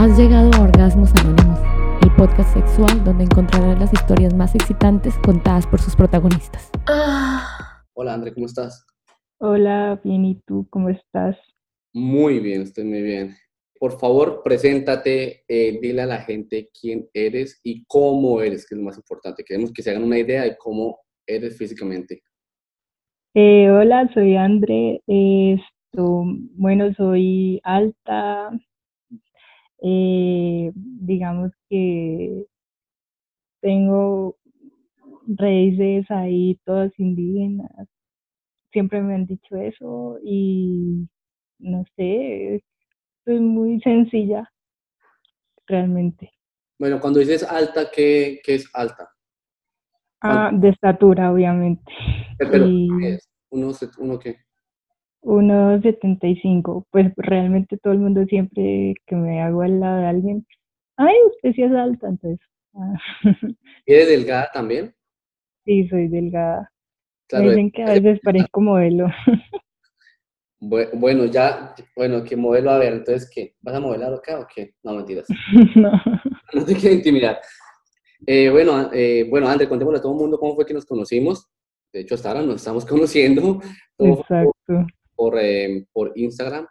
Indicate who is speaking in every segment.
Speaker 1: Has llegado a Orgasmos Anónimos, el podcast sexual donde encontrarás las historias más excitantes contadas por sus protagonistas.
Speaker 2: Hola, André, ¿cómo estás?
Speaker 3: Hola, bien, ¿y tú cómo estás?
Speaker 2: Muy bien, estoy muy bien. Por favor, preséntate, eh, dile a la gente quién eres y cómo eres, que es lo más importante. Queremos que se hagan una idea de cómo eres físicamente.
Speaker 3: Eh, hola, soy André. Esto, bueno, soy alta. Eh, digamos que tengo raíces ahí todas indígenas. Siempre me han dicho eso y no sé, soy muy sencilla, realmente.
Speaker 2: Bueno, cuando dices alta, ¿qué, qué es alta?
Speaker 3: Ah, de estatura, obviamente.
Speaker 2: Pero,
Speaker 3: Y
Speaker 2: ¿qué es? ¿Uno, uno qué?
Speaker 3: 1,75. Pues realmente todo el mundo siempre que me hago al lado de alguien, ay, usted sí es alta, entonces, ah,
Speaker 2: ¿Y eres delgada también?
Speaker 3: sí, soy delgada. Me
Speaker 2: Claro,
Speaker 3: dicen que a veces parezco modelo.
Speaker 2: bue- bueno, ya, bueno, ¿qué modelo? A ver, entonces, ¿qué? ¿Vas a modelar acá o qué? No, mentiras.
Speaker 3: No.
Speaker 2: No te quiero intimidar. Eh, bueno, eh, bueno, André, contémosle a todo el mundo cómo fue que nos conocimos. De hecho, hasta ahora nos estamos conociendo. Todo
Speaker 3: Exacto.
Speaker 2: Por, eh, por Instagram.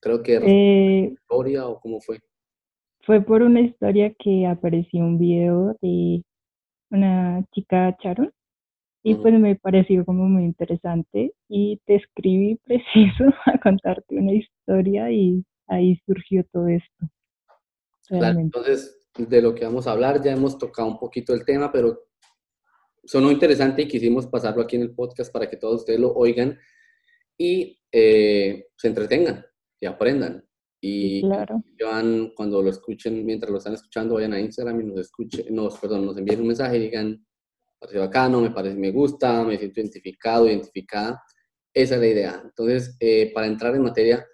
Speaker 2: Creo que
Speaker 3: Eh,
Speaker 2: historia o cómo fue.
Speaker 3: fue por una historia que apareció un video de una chica Charon y pues me pareció como muy interesante y te escribí preciso a contarte una historia y ahí surgió todo esto.
Speaker 2: Claro, entonces, de lo que vamos a hablar, ya hemos tocado un poquito el tema, pero sonó interesante y quisimos pasarlo aquí en el podcast para que todos ustedes lo oigan y eh, se entretengan y aprendan. Y
Speaker 3: Claro.
Speaker 2: van, cuando lo escuchen, mientras lo están escuchando, vayan a Instagram y nos escuchen, nos, perdón, nos envíen un mensaje y digan, parece bacano, me parece, me gusta, me siento identificado, identificada. Esa es la idea. Entonces, eh, para entrar en materia,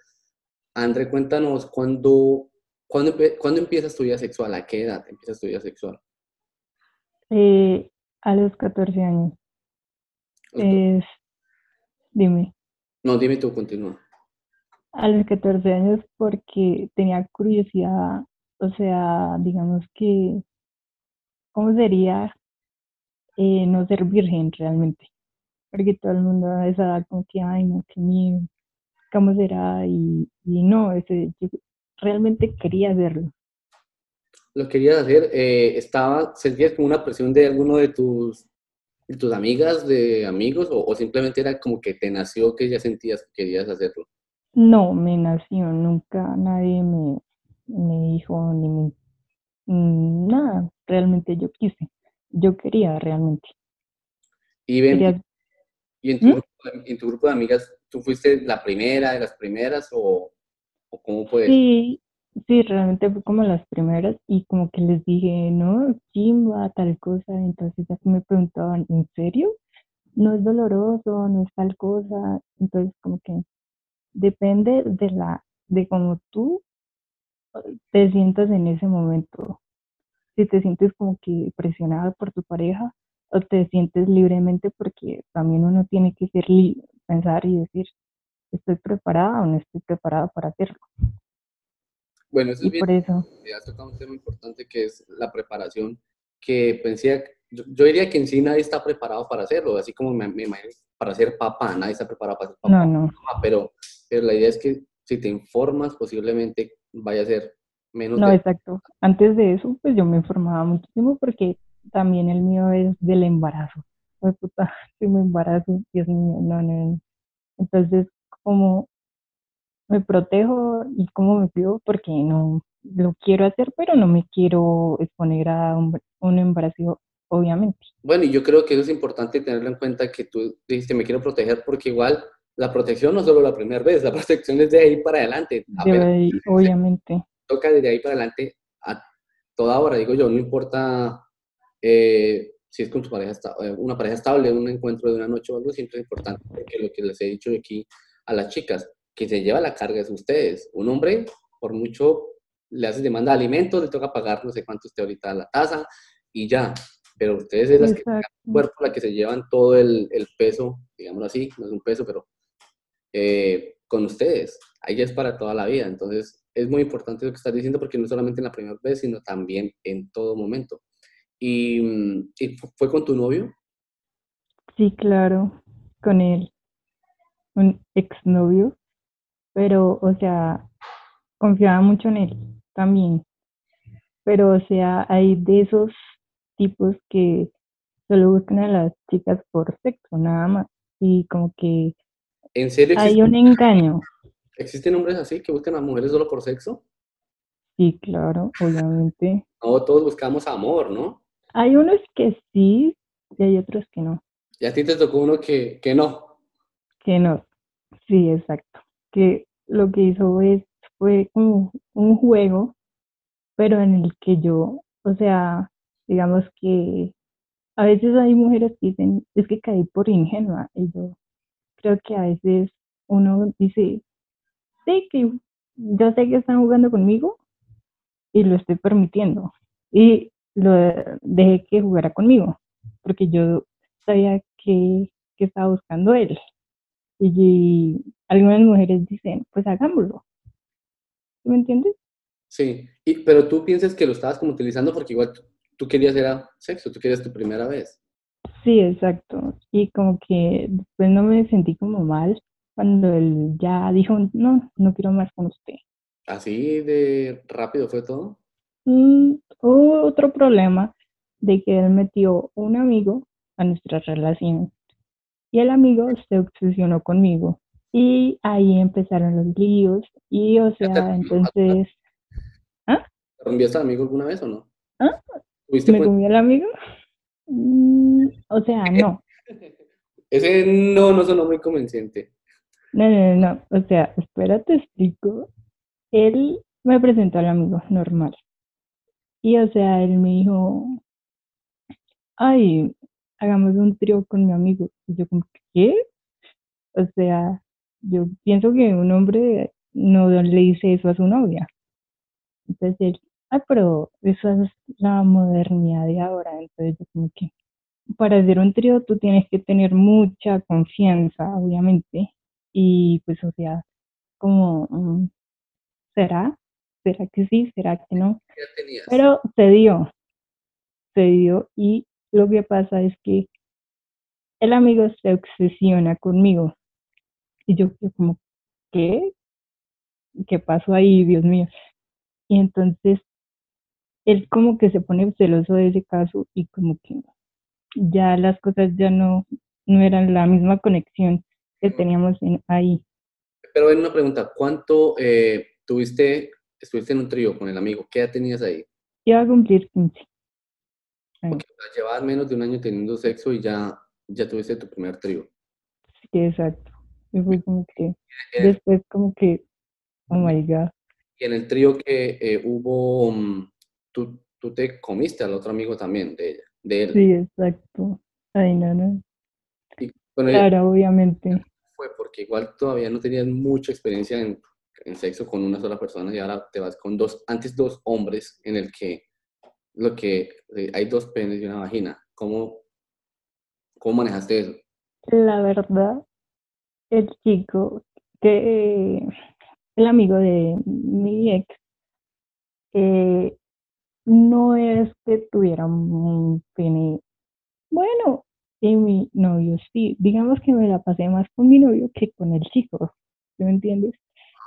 Speaker 2: André, cuéntanos cuándo, cuándo, cuándo empiezas tu vida sexual, a qué edad empiezas tu vida sexual.
Speaker 3: Eh, a los 14 años. Es, dime,
Speaker 2: No, dime tú, continúa.
Speaker 3: a los 14 años porque tenía curiosidad, o sea, digamos que, ¿cómo sería eh, no ser virgen realmente? Porque todo el mundo a esa edad como que, ay, no, qué miedo, ¿cómo será? Y, y no, ese, yo realmente quería hacerlo.
Speaker 2: Lo querías hacer, eh, estaba, sentías como una presión de alguno de tus, de tus amigas, de amigos, o, o simplemente era como que te nació que ya sentías que querías hacerlo.
Speaker 3: No, me nació, nunca nadie me, me dijo ni me, mm, nada, realmente yo quise, yo quería realmente.
Speaker 2: Y ven,
Speaker 3: Quería,
Speaker 2: y en tu,
Speaker 3: ¿Mm?
Speaker 2: grupo, de- en tu grupo de amigas, ¿tú fuiste la primera de las primeras o, o cómo fue
Speaker 3: sí, sí, realmente fue como las primeras y como que les dije, no, chimba, tal cosa, entonces ya me preguntaban, ¿en serio? No es doloroso, no es tal cosa, entonces como que depende de la, de cómo tú eh, te sientas en ese momento. Si te sientes como que presionado por tu pareja o te sientes libremente porque también uno tiene que ser li- pensar y decir, estoy preparada o no estoy preparada para hacerlo.
Speaker 2: Bueno, eso
Speaker 3: Y
Speaker 2: es bien,
Speaker 3: por eso,
Speaker 2: has tocado un tema importante que es la preparación, que pensé, yo, yo diría que en sí nadie está preparado para hacerlo, así como me, me imagino para ser papá, nadie está preparado para ser papá.
Speaker 3: no, no,
Speaker 2: pero, pero la idea es que si te informas, posiblemente vaya a ser menos
Speaker 3: no,
Speaker 2: de...
Speaker 3: exacto. Antes de eso, pues yo me informaba muchísimo porque también el mío es del embarazo. Ay, puta, si me embarazo, Dios mío, no, no, no. Entonces, como me protejo y cómo me cuido porque no lo quiero hacer, pero no me quiero exponer a un, un embarazo, obviamente.
Speaker 2: Bueno, y yo creo que eso es importante tenerlo en cuenta que tú dijiste, me quiero proteger porque igual la protección no es solo la primera vez, la protección es de ahí para adelante.
Speaker 3: Ir, obviamente.
Speaker 2: toca desde ahí para adelante a toda hora, digo yo, no importa eh, si es con tu pareja, eh, una pareja estable, un encuentro de una noche o algo, siempre es importante, porque lo que les he dicho aquí a las chicas, que se lleva la carga es ustedes. Un hombre, por mucho, le hace demanda de alimentos, le toca pagar no sé cuánto esté ahorita la tasa y ya. Pero ustedes es las que
Speaker 3: Exacto.
Speaker 2: cuerpo, la que se llevan todo el, el peso, digámoslo así, no es un peso, pero eh, con ustedes. Ahí ya es para toda la vida. Entonces, es muy importante lo que estás diciendo porque no solamente en la primera vez, sino también en todo momento. ¿Y, mm, ¿y fue con tu novio?
Speaker 3: Sí, claro, con él, un exnovio, pero, o sea, confiaba mucho en él también. Pero, o sea, hay de esos tipos que solo buscan a las chicas por sexo, nada más. Y como que
Speaker 2: ¿En serio
Speaker 3: hay un engaño.
Speaker 2: existen hombres así que buscan a mujeres solo por sexo?
Speaker 3: Sí, claro, obviamente.
Speaker 2: No, todos buscamos amor, ¿no?
Speaker 3: Hay unos que sí y hay otros que no.
Speaker 2: Y a ti te tocó uno que, que no.
Speaker 3: Que no. Sí, exacto. Que lo que hizo es, fue como un juego, pero en el que yo, o sea, digamos que a veces hay mujeres que dicen, es que caí por ingenua. Y yo creo que a veces uno dice, sí, que yo sé que están jugando conmigo y lo estoy permitiendo. Y lo dejé que jugara conmigo, porque yo sabía que, que estaba buscando él. Y, algunas mujeres dicen, pues hagámoslo. ¿Sí ¿Me entiendes?
Speaker 2: Sí, y, pero tú piensas que lo estabas como utilizando porque igual tú, tú querías era sexo, tú querías tu primera vez.
Speaker 3: Sí, exacto. Y como que después no me sentí como mal cuando él ya dijo, no, no quiero más con usted.
Speaker 2: Así de rápido fue todo.
Speaker 3: Mm, hubo otro problema de que él metió un amigo a nuestra relación y el amigo se obsesionó conmigo y ahí empezaron los líos y o sea, entonces,
Speaker 2: ¿Te rompiste al amigo alguna vez o no?
Speaker 3: ¿Ah?
Speaker 2: ¿Tuviste
Speaker 3: ¿me comió el amigo? Mm, o sea, no,
Speaker 2: Ese no, no sonó muy convincente.
Speaker 3: no, no, no, no, o sea, espera, te explico. Él me presentó al amigo normal y o sea, él me dijo, ay, hagamos un trío con mi amigo. Y yo como, ¿qué? O sea, yo pienso que un hombre no le dice eso a su novia. Entonces él, ah, pero eso es la modernidad de ahora. Entonces yo como que, para hacer un trío tú tienes que tener mucha confianza, obviamente. Y pues, o sea, como, mm, ¿será? ¿Será que sí? ¿Será que no? Pero se dio, se dio y lo que pasa es que el amigo se obsesiona conmigo. Y yo como, ¿qué? ¿Qué pasó ahí, Dios mío? Y entonces él como que se pone celoso de ese caso y como que ya las cosas ya no, no eran la misma conexión que teníamos en, ahí.
Speaker 2: Pero ven una pregunta, ¿cuánto eh, tuviste, estuviste en un trío con el amigo? ¿Qué edad tenías ahí?
Speaker 3: Iba a cumplir 15.
Speaker 2: Porque o sea, llevabas menos de un año teniendo sexo y ya, ya tuviste tu primer trío.
Speaker 3: sí, exacto. Y fue como que,
Speaker 2: En el,
Speaker 3: después como que, oh my God.
Speaker 2: y en el trío que eh, hubo, mm, tú, tú te comiste al otro amigo también de ella, de él.
Speaker 3: Sí, exacto. Ay, no, no.
Speaker 2: Y bueno,
Speaker 3: Claro, obviamente.
Speaker 2: fue porque igual todavía no tenías mucha experiencia en, en sexo con una sola persona y ahora te vas con dos, antes dos hombres en el que lo que eh, hay dos penes y una vagina. ¿Cómo, cómo manejaste eso?
Speaker 3: La verdad, el chico que, el amigo de mi ex, eh, no es que tuviera un pene bueno, y mi novio sí. Digamos que me la pasé más con mi novio que con el chico. ¿Sí me entiendes?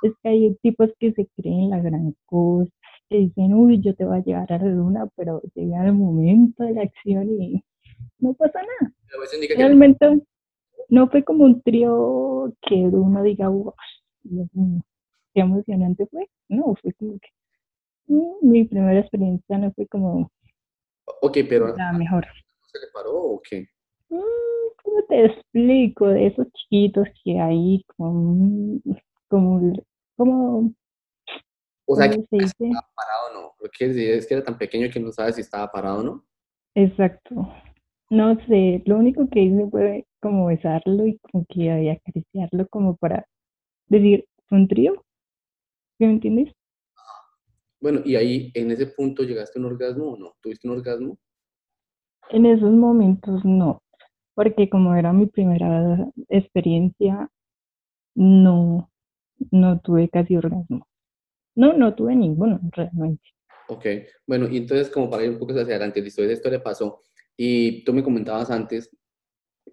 Speaker 3: Es que hay tipos que se creen la gran cosa, que dicen, uy, yo te voy a llevar a la luna, pero llega el momento de la acción y no pasa nada. Realmente no fue como un trío que uno diga, wow, Dios mío, qué emocionante fue. No, fue como que mm, mi primera experiencia no fue como
Speaker 2: Ok, pero
Speaker 3: la mejor.
Speaker 2: ¿se le paró o qué?
Speaker 3: Mm, ¿Cómo te explico? De esos chiquitos que hay, como, como, como,
Speaker 2: O sea,
Speaker 3: ¿cómo
Speaker 2: que estaba parado o no. Lo que decir es que era tan pequeño que no sabes si estaba parado o no.
Speaker 3: Exacto. No sé, lo único que hice fue como besarlo y como que ahí acariciarlo como para decir, ¿fue un trío? ¿Sí me entiendes?
Speaker 2: Bueno, y ahí en ese punto llegaste a un orgasmo o no? ¿Tuviste un orgasmo?
Speaker 3: En esos momentos no, porque como era mi primera experiencia, no, no tuve casi orgasmo. No, no tuve ninguno realmente.
Speaker 2: Ok, bueno, y entonces como para ir un poco hacia adelante, listo, esa historia pasó y tú me comentabas antes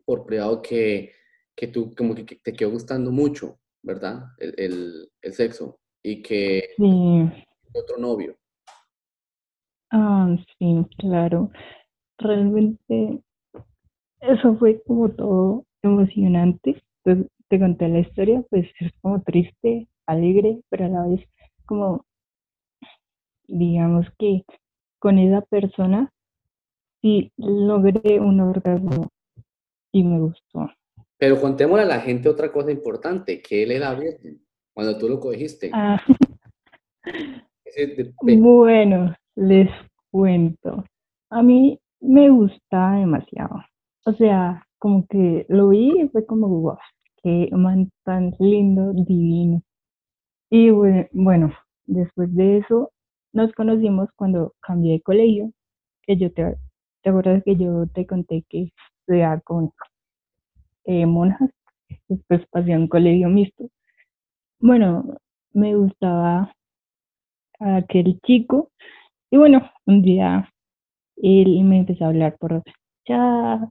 Speaker 2: por privado que, que tú como que te quedó gustando mucho, ¿verdad? El, el, el sexo y que
Speaker 3: Sí,
Speaker 2: otro novio.
Speaker 3: ah, sí, claro. Realmente eso fue como todo emocionante. Pues, te conté la historia, pues es como triste, alegre, pero a la vez como, digamos que con esa persona sí logré un orgasmo y me gustó.
Speaker 2: Pero contémosle a la gente otra cosa importante, que él era virgen cuando tú lo cogiste.
Speaker 3: Ah, bueno, les cuento. A mí me gustaba demasiado. O sea, como que lo vi y fue como, wow, qué man tan lindo, divino. Y bue- bueno, después de eso nos conocimos cuando cambié de colegio, que yo te, ¿te acuerdas que yo te conté que estudiaba con eh, monjas? Después pasé a un colegio mixto. Bueno, me gustaba aquel chico y bueno, un día él me empezó a hablar por chat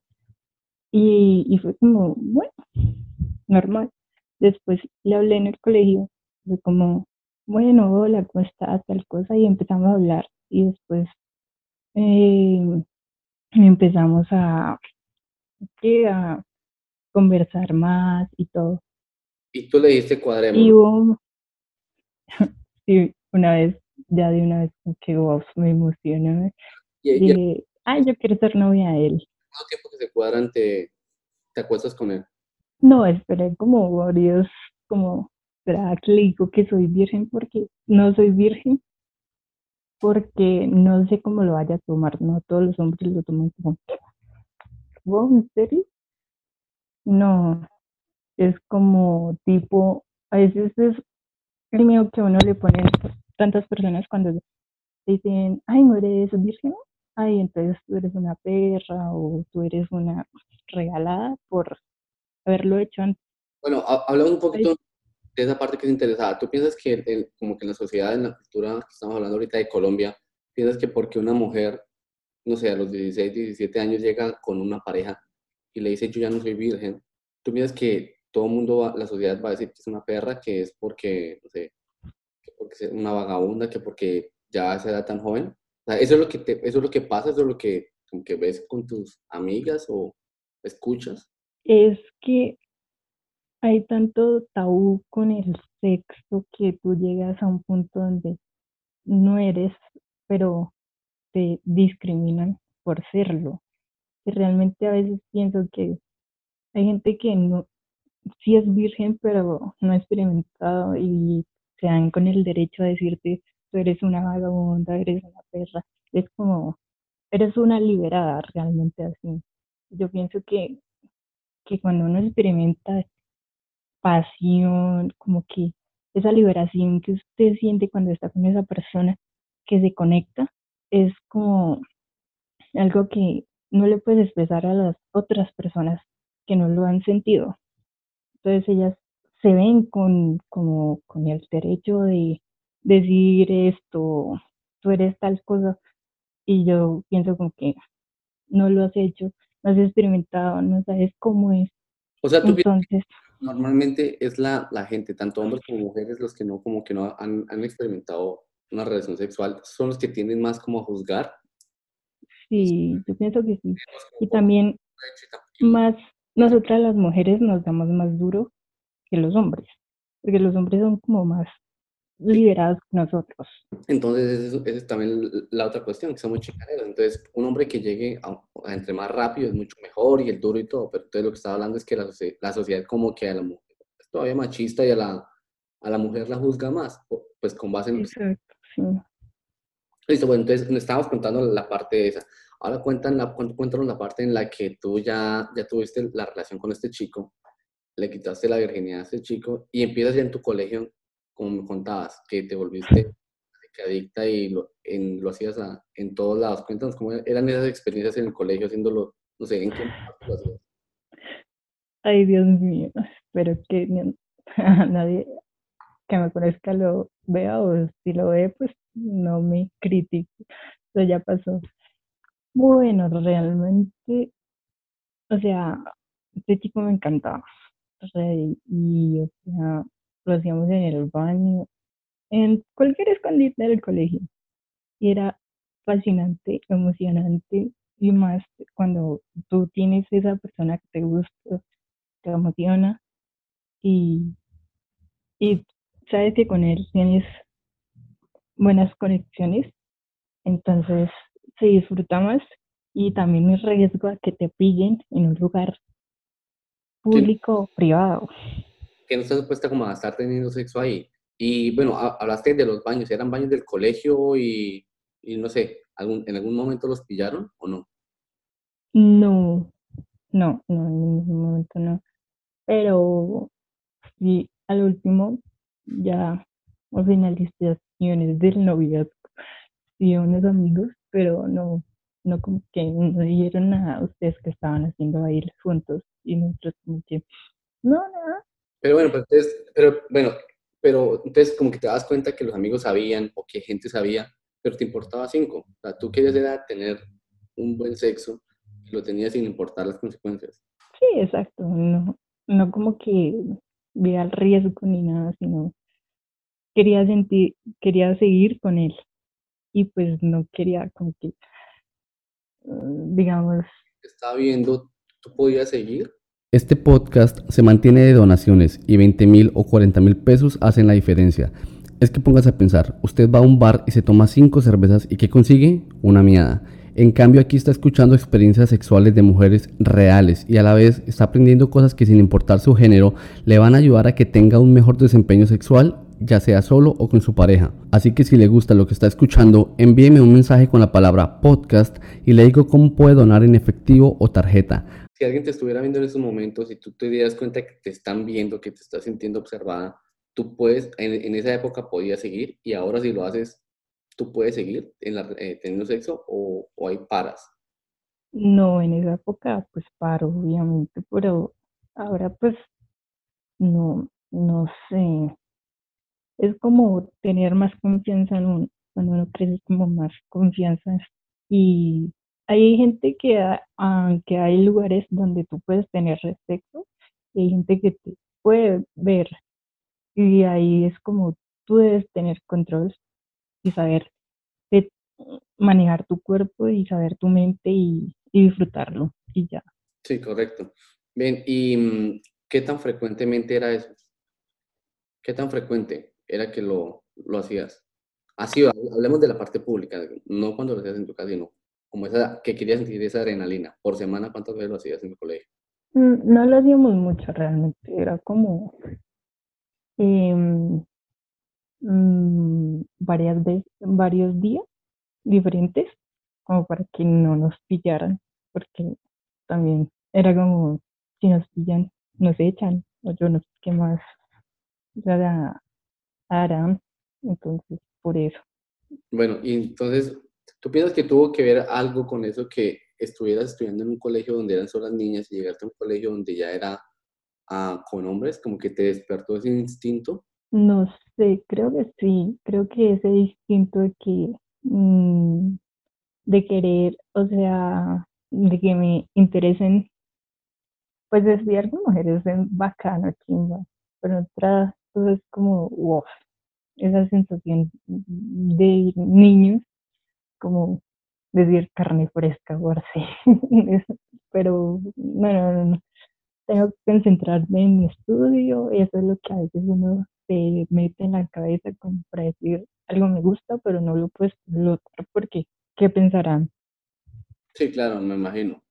Speaker 3: y, y fue como, bueno, normal. Después le hablé en el colegio, como, bueno, hola, ¿cómo? Tal cosa, y empezamos a hablar. Y después eh, empezamos a, a conversar más y todo.
Speaker 2: y tú le diste
Speaker 3: Y
Speaker 2: cuadrémonos.
Speaker 3: hubo, sí, una vez, ya de una vez, que wow, me emocioné.
Speaker 2: Y, y
Speaker 3: Dije, ay, yo quiero ser novia de él.
Speaker 2: mismo tiempo que se cuadran, te, te acuestas con él.
Speaker 3: No, esperé como varios, como, ¿será que le digo que soy virgen? Porque no soy virgen, porque no sé cómo lo vaya a tomar, no todos los hombres lo toman como, wow, ¿en serio? No, es como tipo, a veces es el miedo que uno le ponen tantas personas cuando dicen, ay, no eres virgen, ay, entonces tú eres una perra o tú eres una regalada por haberlo hecho antes.
Speaker 2: Bueno, ha- hablamos un poquito de esa parte que es interesada. ¿Tú piensas que el- como que en la sociedad, en la cultura que estamos hablando ahorita de Colombia, piensas que porque una mujer, no sé, a los 16, 17 años llega con una pareja y le dice yo ya no soy virgen, tú piensas que todo el mundo, va- la sociedad va a decir que es una perra, que es porque, no sé, que porque es una vagabunda, que porque ya a esa edad tan joven? O sea, eso es lo que te, eso es lo que pasa, eso es lo que, como que ves con tus amigas o escuchas.
Speaker 3: es que hay tanto tabú con el sexo que tú llegas a un punto donde no eres, pero te discriminan por serlo. Y realmente a veces pienso que hay gente que no, sí es virgen, pero no ha experimentado y se dan con el derecho a decirte, tú eres una vagabunda, eres una perra. Es como, eres una liberada realmente así. Yo pienso que, que cuando uno experimenta pasión, como que esa liberación que usted siente cuando está con esa persona que se conecta, es como algo que no le puedes expresar a las otras personas que no lo han sentido. Entonces ellas se ven con, como, con el derecho de decir esto, tú eres tal cosa, y yo pienso como que no lo has hecho, no has experimentado, no sabes cómo es.
Speaker 2: O sea, tú piensas
Speaker 3: Entonces,
Speaker 2: Normalmente es la, la gente, tanto hombres como mujeres, los que no como que no han, han experimentado una relación sexual, son los que tienden más como a juzgar.
Speaker 3: sí, yo pienso que sí. Y también más, nosotras las mujeres nos damos más duro que los hombres, porque los hombres son como más liberados nosotros.
Speaker 2: Entonces, esa es, también la otra cuestión, que somos chicaneros. Entonces, un hombre que llegue a, a entre más rápido es mucho mejor y el duro y todo, pero entonces lo que estaba hablando es que la, la sociedad como que a la mujer es todavía machista y a la, a la mujer la juzga más, pues con base en...
Speaker 3: Exacto, sí.
Speaker 2: Listo, bueno, entonces nos estábamos contando la parte de esa. Ahora cuentan la, cuént- cuéntanos la parte en la que tú ya, ya tuviste la relación con este chico, le quitaste la virginidad a este chico y empiezas ya en tu colegio, como me contabas, que te volviste adicta y lo, en, lo hacías a- en todos lados. Cuéntanos cómo eran esas experiencias en el colegio haciéndolo, no sé, en qué lo hacías.
Speaker 3: Ay, Dios mío, espero que nadie que me conozca lo vea o si lo ve, pues no me critique. Eso ya pasó. Bueno, realmente, o sea, este chico me encantaba. Y, o sea, lo hacíamos en el baño, en cualquier escondite del colegio. Y era fascinante, emocionante y más cuando tú tienes esa persona que te gusta, te emociona y, y sabes que con él tienes buenas conexiones, entonces se disfruta más y también me riesgo a que te pillen en un lugar público o privado.
Speaker 2: Que no estás supuesta como a estar teniendo sexo ahí. Y bueno, hablaste de los baños, ¿eran baños del colegio y, y no sé, ¿en algún momento los pillaron o no?
Speaker 3: No, no, no, en ningún momento no. Pero sí, al último, ya a finalizaciones del noviazgo, sí, unos amigos, pero no, no como que no dijeron nada a ustedes que estaban haciendo bailes juntos y nosotros como que, no, nada.
Speaker 2: Pero bueno, pues entonces, pero bueno, pero entonces como que te das cuenta que los amigos sabían o que gente sabía, pero te importaba cinco. O sea, tú querías era tener un buen sexo lo tenía sin importar las consecuencias.
Speaker 3: Sí, exacto. No, no como que vea el riesgo ni nada, sino quería sentir, quería seguir con él. Y pues no quería como que, mm, digamos...
Speaker 2: Estaba viendo, ¿tú podías seguir?
Speaker 4: Este podcast se mantiene de donaciones y 20 mil o 40 mil pesos hacen la diferencia. Es que pongas a pensar, usted va a un bar y se toma cinco cervezas y ¿qué consigue? Una miada. En cambio aquí está escuchando experiencias sexuales de mujeres reales y a la vez está aprendiendo cosas que sin importar su género le van a ayudar a que tenga un mejor desempeño sexual ya sea solo o con su pareja. Así que si le gusta lo que está escuchando, envíeme un mensaje con la palabra podcast y le digo cómo puede donar en efectivo o tarjeta.
Speaker 2: Si alguien te estuviera viendo en esos momentos y tú te dieras cuenta que te están viendo, que te estás sintiendo observada, tú puedes, en, esa época podías seguir y ahora si lo haces tú puedes seguir eh, teniendo sexo o, o hay paras?
Speaker 3: No, en esa época pues paro, obviamente, pero ahora pues no, no sé. Es como tener más confianza en uno, cuando uno crece como más confianza. Y hay gente que, aunque hay lugares donde tú puedes tener sexo, hay gente que te puede ver. Y ahí es como tú debes tener control y saber manejar tu cuerpo y saber tu mente y, disfrutarlo y ya.
Speaker 2: Sí, correcto. Bien, ¿y mm, qué tan frecuentemente era eso? ¿Qué tan frecuente era que lo, lo hacías? Así, hablemos de la parte pública, no cuando lo hacías en tu casa, sino como esa, que querías sentir esa adrenalina. Por semana, ¿cuántas veces lo hacías en el colegio?
Speaker 3: Mm, no lo hacíamos mucho realmente, era como em, Mm, varias veces, varios días diferentes, como para que no nos pillaran, porque también era como, si nos pillan, nos echan, o yo no sé qué más harán, entonces por eso.
Speaker 2: Bueno, y entonces, ¿tú piensas que tuvo que ver algo con eso que estuvieras estudiando en un colegio donde eran solo las niñas y llegaste a un colegio donde ya era ah, con hombres, como que te despertó ese instinto?
Speaker 3: No sé, creo que sí, creo que ese instinto de que, mm, de querer, o sea, de que me interesen, pues desviar con mujeres es bacano, chimba, pero otra cosa es como, wow, esa sensación de niños, como decir carne fresca o así, pero no, no, no, tengo que concentrarme en mi estudio, y eso es lo que a veces uno se mete en la cabeza como para decir algo me gusta, pero no lo puedes explotar porque ¿qué pensarán?
Speaker 2: Sí, claro, me imagino.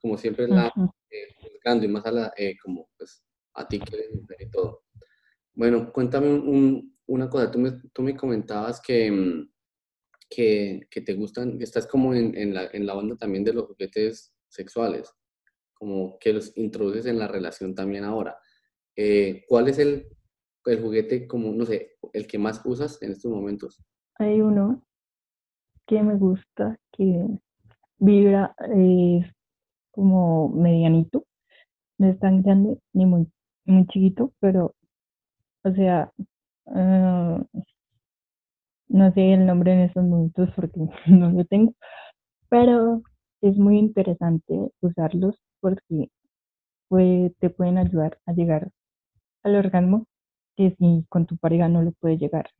Speaker 2: Como siempre la eh, y más a la, eh, como pues a ti que eres mujer y todo. Bueno, cuéntame un, una cosa, tú me, tú me comentabas que, mm, que, que, te gustan, que estás como en, en, la, en la onda también de los juguetes sexuales, como que los introduces en la relación también ahora. Eh, ¿Cuál es el el juguete como, no sé, el que más usas en estos momentos?
Speaker 3: Hay uno que me gusta, que vibra, es como medianito, no es tan grande ni muy, muy chiquito, pero, o sea, ah, no sé el nombre en estos momentos porque no lo tengo, pero es muy interesante usarlos porque pues, te pueden ayudar a llegar al orgasmo que si con tu pareja no lo puedes llegar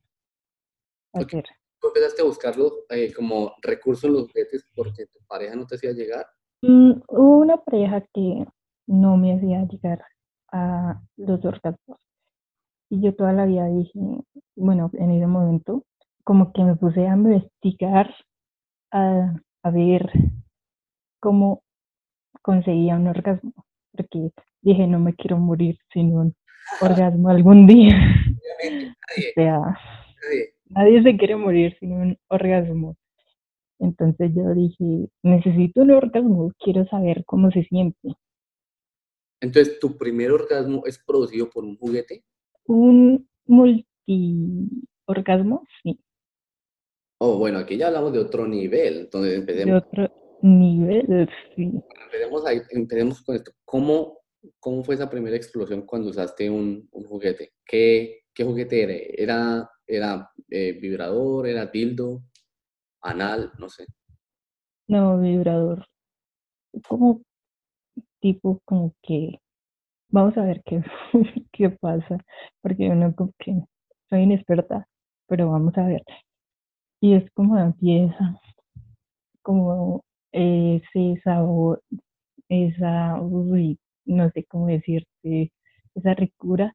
Speaker 3: a
Speaker 2: Ok.
Speaker 3: hacer.
Speaker 2: ¿Tú empezaste a buscarlo eh, como recurso en los juguetes porque tu pareja no te hacía llegar?
Speaker 3: Mm, hubo una pareja que no me hacía llegar a los orgasmos. Y yo toda la vida dije, bueno, en ese momento, como que me puse a investigar, a, a ver cómo conseguía un orgasmo. Porque dije, no me quiero morir sin un orgasmo algún día.
Speaker 2: Obviamente,
Speaker 3: O
Speaker 2: nadie,
Speaker 3: sea,
Speaker 2: nadie.
Speaker 3: nadie se quiere morir sin un orgasmo. Entonces yo dije, necesito un orgasmo, quiero saber cómo se siente.
Speaker 2: Entonces, ¿tu primer orgasmo es producido por un juguete?
Speaker 3: Un multi-orgasmo, sí,
Speaker 2: Oh, bueno, aquí ya hablamos de otro nivel, entonces
Speaker 3: de
Speaker 2: empecemos,
Speaker 3: otro nivel, sí.
Speaker 2: empecemos, ahí- empecemos con esto. ¿Cómo, ¿Cómo fue esa primera explosión cuando usaste un, un juguete? ¿Qué, qué juguete era? ¿Era, era eh, vibrador? ¿Era dildo? ¿Anal? No sé.
Speaker 3: No, vibrador. Como tipo, como que, vamos a ver qué, qué pasa, porque uno como que soy inexperta, pero vamos a ver. Y es como empieza, como ese sabor, esa, uy, no sé cómo decirte, esa ricura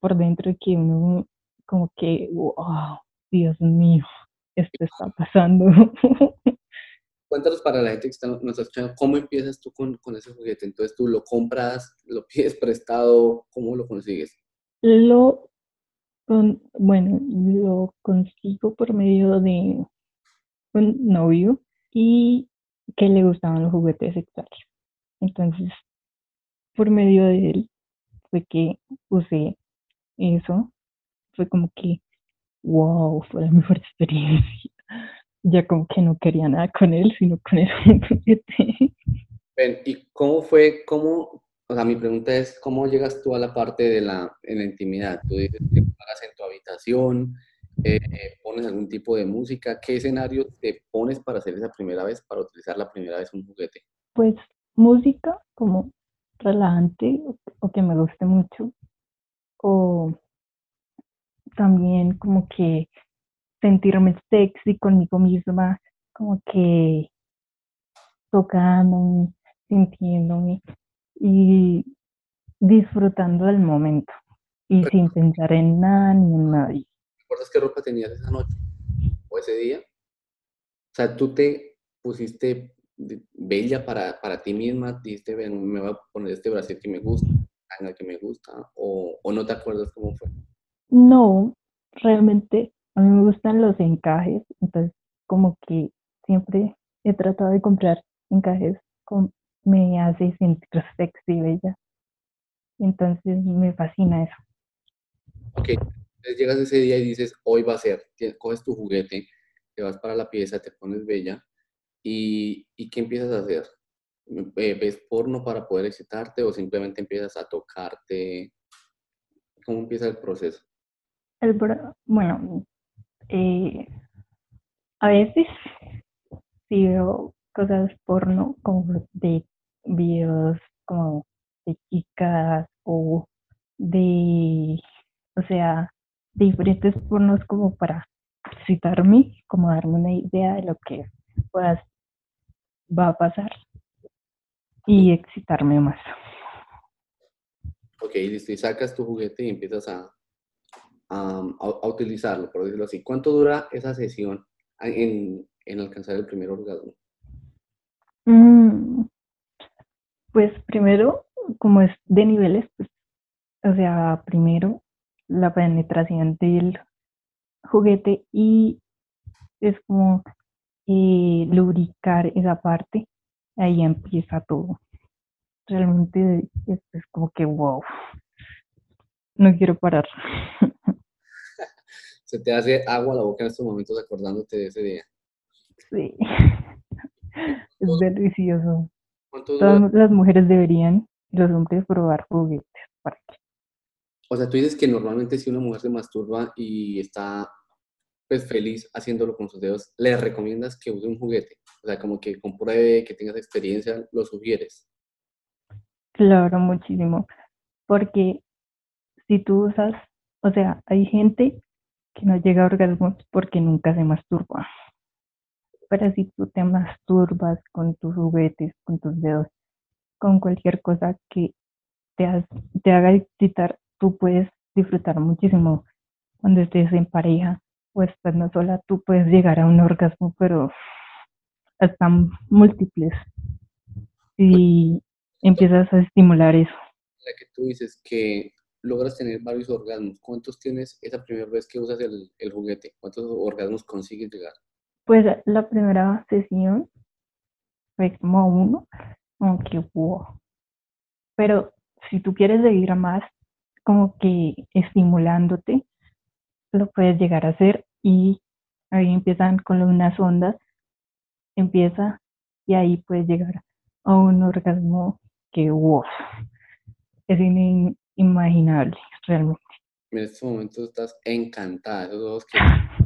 Speaker 3: por dentro que uno como que, wow, Dios mío, esto está pasando.
Speaker 2: Cuéntanos para la gente que está, nos está escuchando, ¿cómo empiezas tú con, con ese juguete? Entonces, ¿tú lo compras, lo pides prestado? ¿Cómo lo consigues?
Speaker 3: Lo, bueno, lo consigo por medio de un novio y que le gustaban los juguetes sexuales. Entonces, por medio de él fue que usé eso. Fue como que, wow, fue la mejor experiencia. Ya como que no quería nada con él, sino con el juguete.
Speaker 2: ¿y cómo fue, cómo, o sea, mi pregunta es, ¿cómo llegas tú a la parte de la, en la intimidad? Tú dices que paras en tu habitación, eh, eh, pones algún tipo de música, ¿qué escenario te pones para hacer esa primera vez, para utilizar la primera vez un juguete?
Speaker 3: Pues música como relajante o, que me guste mucho. O también como que sentirme sexy conmigo misma, como que tocándome, sintiéndome y disfrutando del momento y
Speaker 2: Pero-
Speaker 3: sin pensar en nada ni en nadie.
Speaker 2: ¿Recuerdas qué ropa tenías esa noche o ese día? O sea, tú te pusiste bella para, para ti misma, dijiste, me voy a poner este brasier que me gusta, tanga que me gusta, o, o no te acuerdas cómo fue.
Speaker 3: No, realmente a mí me gustan los encajes, entonces como que siempre he tratado de comprar encajes con, me hace sentir sexy, bella. Entonces me fascina eso.
Speaker 2: Ok, entonces llegas ese día y dices, hoy va a ser, coges tu juguete, te vas para la pieza, te pones bella, y, ¿y qué empiezas a hacer? Eh, ¿Ves porno para poder excitarte o simplemente empiezas a tocarte? ¿Cómo empieza el proceso?
Speaker 3: El, bueno, eh, a veces sí veo cosas porno como de videos como de chicas o de, o sea, de diferentes pornos como para excitarme, como darme una idea de lo que puedas, va a pasar y excitarme más.
Speaker 2: Ok, listo, y sacas tu juguete y empiezas a, a- a utilizarlo, por decirlo así. ¿Cuánto dura esa sesión en, en alcanzar el primer orgasmo?
Speaker 3: Mm, pues primero, como es de niveles, pues, o sea, primero la penetración del juguete y es como eh, lubricar esa parte, ahí empieza todo. Realmente es, es como que wow, no quiero parar.
Speaker 2: Se te hace agua la boca en estos momentos acordándote de ese día.
Speaker 3: Sí, es delicioso. Todas las mujeres deberían, los hombres, probar juguetes. para que-
Speaker 2: O sea, tú dices que normalmente si una mujer se masturba y está pues feliz haciéndolo con sus dedos, le recomiendas que use un juguete. O sea, como que compruebe, que tengas experiencia, lo sugieres.
Speaker 3: Claro, muchísimo. Porque si tú usas, o sea, hay gente que no llega a orgasmos porque nunca se masturba. Pero si tú te masturbas con tus juguetes, con tus dedos, con cualquier cosa que te, te haga excitar, tú puedes disfrutar muchísimo cuando estés en pareja o estás no sola, tú puedes llegar a un orgasmo, pero hasta múltiples. Y empiezas a estimular eso.
Speaker 2: La que tú dices que logras tener varios orgasmos, ¿cuántos tienes esa primera vez que usas el, el juguete? ¿Cuántos orgasmos consigues llegar?
Speaker 3: Pues la primera sesión fue como uno, aunque wow. Pero si tú quieres seguir más, como que estimulándote, lo puedes llegar a hacer y ahí empiezan con unas ondas, empieza y ahí puedes llegar a un orgasmo que wow, es inimaginable realmente.
Speaker 2: En este momento estás encantada, esos dos que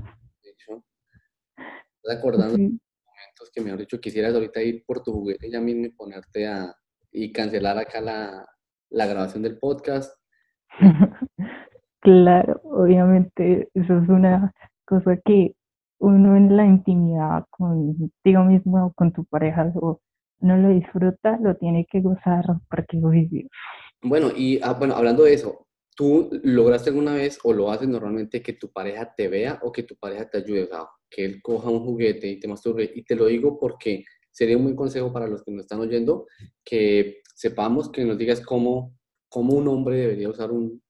Speaker 2: acordando de momentos que me han dicho quisieras ahorita ir por tu juguete ya mismo y ponerte a y cancelar acá la, la grabación del podcast.
Speaker 3: claro, obviamente eso es una cosa que uno en la intimidad contigo mismo o con tu pareja no lo disfruta, lo tiene que gozar porque vive.
Speaker 2: Bueno, y ah, bueno, hablando de eso, ¿tú lograste alguna vez o lo haces normalmente que tu pareja te vea o que tu pareja te ayude? O sea, que él coja un juguete y te masturbe. Y te lo digo porque sería un buen consejo para los que nos están oyendo que sepamos que nos digas cómo, cómo un hombre debería usar un,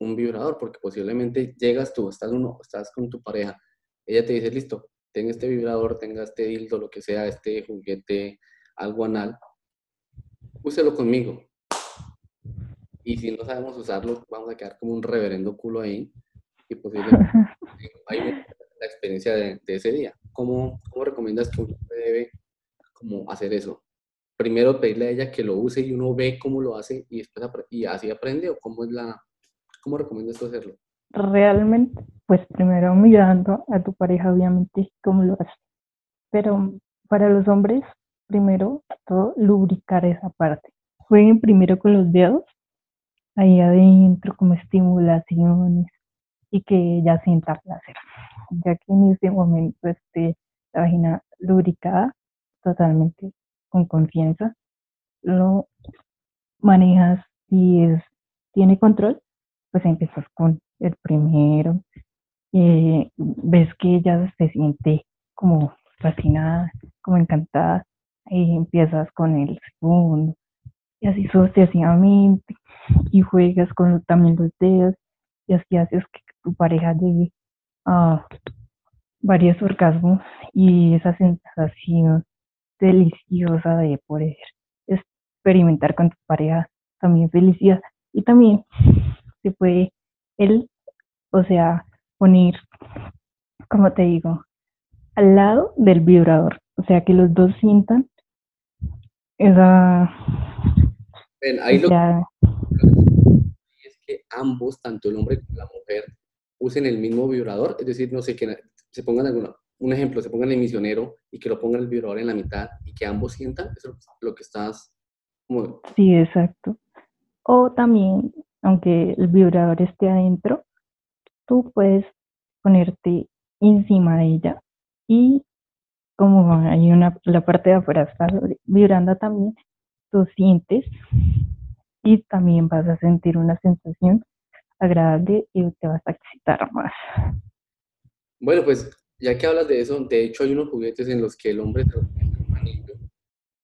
Speaker 2: un vibrador, porque posiblemente llegas tú, estás, uno, estás con tu pareja, ella te dice, listo, tenga este vibrador, tenga este dildo, lo que sea, este juguete, algo anal, úselo conmigo. Y si no sabemos usarlo, vamos a quedar como un reverendo culo ahí. Y posiblemente hay la experiencia de, ese día. ¿Cómo, ¿Cómo, recomiendas que uno debe como hacer eso? Primero pedirle a ella que lo use y uno ve cómo lo hace y después y así aprende o cómo es la cómo recomiendas tú hacerlo?
Speaker 3: Realmente, pues primero mirando a tu pareja, obviamente, cómo lo hace. Pero para los hombres, primero todo, lubricar esa parte. Jueguen primero con los dedos, ahí adentro, como estimulaciones, y que ella sienta placer. Ya que en ese momento esté la vagina lubricada, totalmente con confianza, lo manejas y es, tiene control, pues empiezas con el primero, y ves que ella se siente como fascinada, como encantada, y empiezas con el segundo, y así sucesivamente, y juegas con también los dedos, y así haces que tu pareja llegue a varios orgasmos y esa sensación deliciosa de poder experimentar con tu pareja también felicidad. Y también se puede él, o sea, poner, como te digo, al lado del vibrador, o sea, que los dos sientan esa...
Speaker 2: ahí lo es que ambos, tanto el hombre como la mujer, usen el mismo vibrador, es decir, no sé, que se pongan alguna, un ejemplo, se pongan el misionero y que lo pongan el vibrador en la mitad y que ambos sientan, eso es lo que estás... Como...
Speaker 3: Sí, exacto. O también, aunque el vibrador esté adentro, tú puedes ponerte encima de ella y como hay una, la parte de afuera está vibrando también, tú sientes y también vas a sentir una sensación agradable y te vas a excitar más.
Speaker 2: Bueno, pues ya que hablas de eso, de hecho hay unos juguetes en los que el hombre se un anillo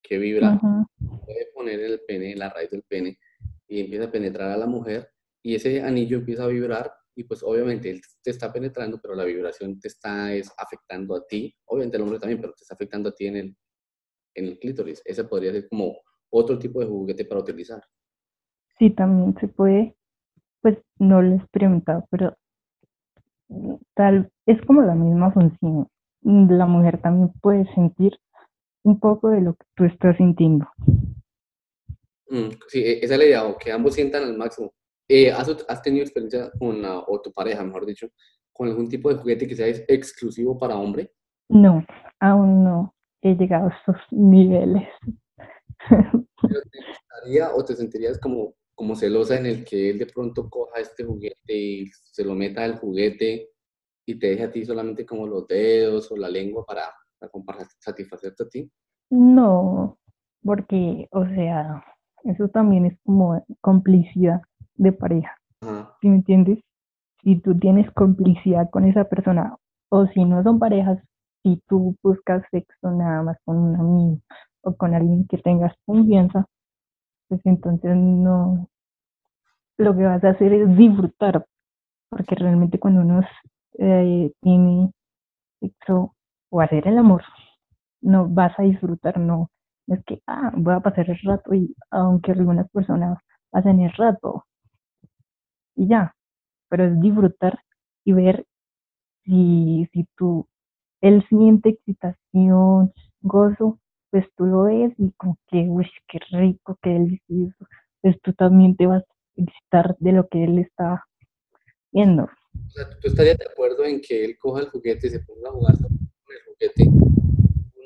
Speaker 2: que vibra, puede poner el pene, la raíz del pene, y empieza a penetrar a la mujer y ese anillo empieza a vibrar y pues obviamente él te está penetrando, pero la vibración te está es, afectando a ti, obviamente el hombre también, pero te está afectando a ti en el, en el clítoris. Ese podría ser como otro tipo de juguete para utilizar.
Speaker 3: Sí, también se puede, pues no lo he experimentado, pero tal, es como la misma función. La mujer también puede sentir un poco de lo que tú estás sintiendo.
Speaker 2: Mm, sí, e, esa es la idea, o que ambos sientan al máximo. Eh, ¿has, ¿has, tenido experiencia con, la, o tu pareja, mejor dicho, con algún tipo de juguete que sea exclusivo para hombre?
Speaker 3: No, aún no he llegado a esos niveles.
Speaker 2: ¿Te gustaría o te sentirías como, como celosa en el que él de pronto coja este juguete y se lo meta al juguete y te deje a ti solamente como los dedos o la lengua para, para satisfacerte a ti?
Speaker 3: No, porque, o sea, eso también es como complicidad de pareja. ¿Sí me entiendes? Si tú tienes complicidad con esa persona, o si no son parejas, si tú buscas sexo nada más con un amigo o con alguien que tengas confianza, pues entonces no, lo que vas a hacer es disfrutar, porque realmente cuando uno eh, tiene sexo o hacer el amor, no vas a disfrutar, no, es que, ah, voy a pasar el rato y aunque algunas personas pasen el rato y ya, pero es disfrutar y ver si, si tú, él siente excitación, gozo, pues tú lo ves y como que, uy, qué rico, qué delicioso, pues tú también te vas a excitar de lo que él está viendo.
Speaker 2: O sea, ¿tú estarías de acuerdo en que él coja el juguete y se ponga a jugar con el juguete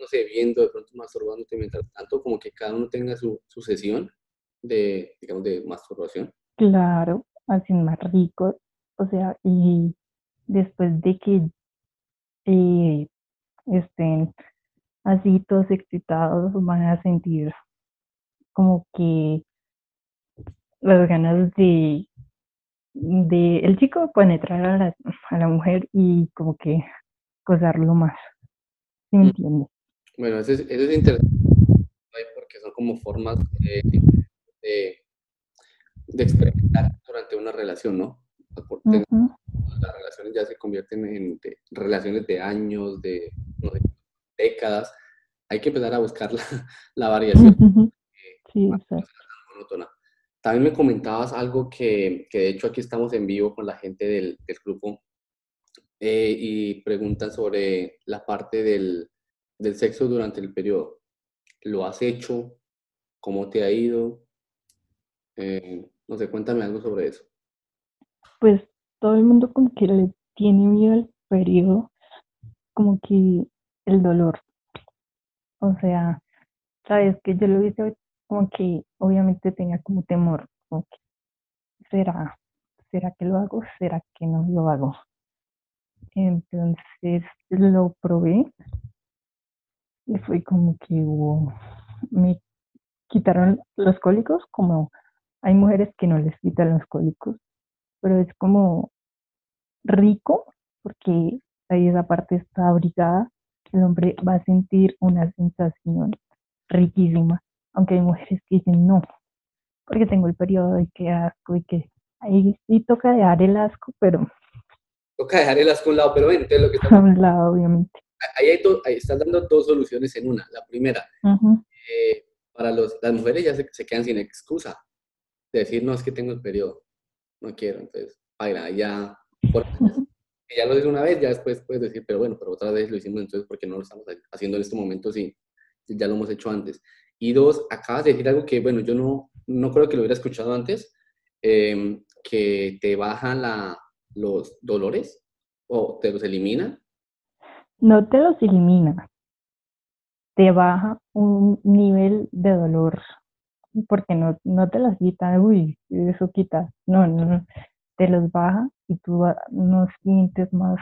Speaker 2: no sé, viendo, de pronto masturbándote mientras tanto, como que cada uno tenga su, su sesión de, digamos, de masturbación.
Speaker 3: Claro, así más rico, o sea, y después de que eh, estén así todos excitados, van a sentir como que las ganas de, de el chico penetrar a la, a la mujer y como que gozarlo más. ¿Sí me mm. entiendes?
Speaker 2: Bueno, eso es, eso es interesante porque son como formas de, de, experimentar durante una relación, ¿no? Porque Las relaciones ya se convierten en relaciones de años, de, décadas. Hay que empezar a buscar la, la variación. Sí, monótona. También me comentabas algo que, que, de hecho aquí estamos en vivo con la gente del, del grupo eh, y preguntan sobre la parte del, del sexo durante el periodo. ¿Lo has hecho? ¿Cómo te ha ido? Eh, no sé, cuéntame algo sobre eso.
Speaker 3: Pues todo el mundo como que le tiene miedo al periodo, como que el dolor. O sea, sabes que yo lo hice como que obviamente tenía como temor, ¿será? ¿Será que lo hago? ¿Será que no lo hago? Entonces lo probé y fue como que me quitaron los cólicos, como hay mujeres que no les quitan los cólicos, pero es como rico porque ahí esa parte está abrigada, el hombre va a sentir una sensación riquísima, aunque hay mujeres que dicen no, porque tengo el periodo y qué asco y que ahí sí toca dejar el asco, pero...
Speaker 2: Toca dejar el asco a un lado, pero ven, lo que
Speaker 3: está... A un lado, obviamente
Speaker 2: ahí, hay ahí están dando dos soluciones en una. La primera, eh, para los, las mujeres ya se, se, quedan sin excusa de decir, no, es que tengo el periodo, no quiero, entonces, baila, ya, por, ya lo hice una vez, ya después puedes decir, pero bueno, pero otra vez lo hicimos, entonces, ¿por qué no lo estamos haciendo en este momento si ya lo hemos hecho antes? Y dos, acabas de decir algo que, bueno, yo no, no creo que lo hubiera escuchado antes, em, que te bajan la, los dolores o te los elimina.
Speaker 3: No te los elimina, te baja un nivel de dolor, porque no, no te los quita, uy, eso quita, no, no, no, te los baja y tú no sientes más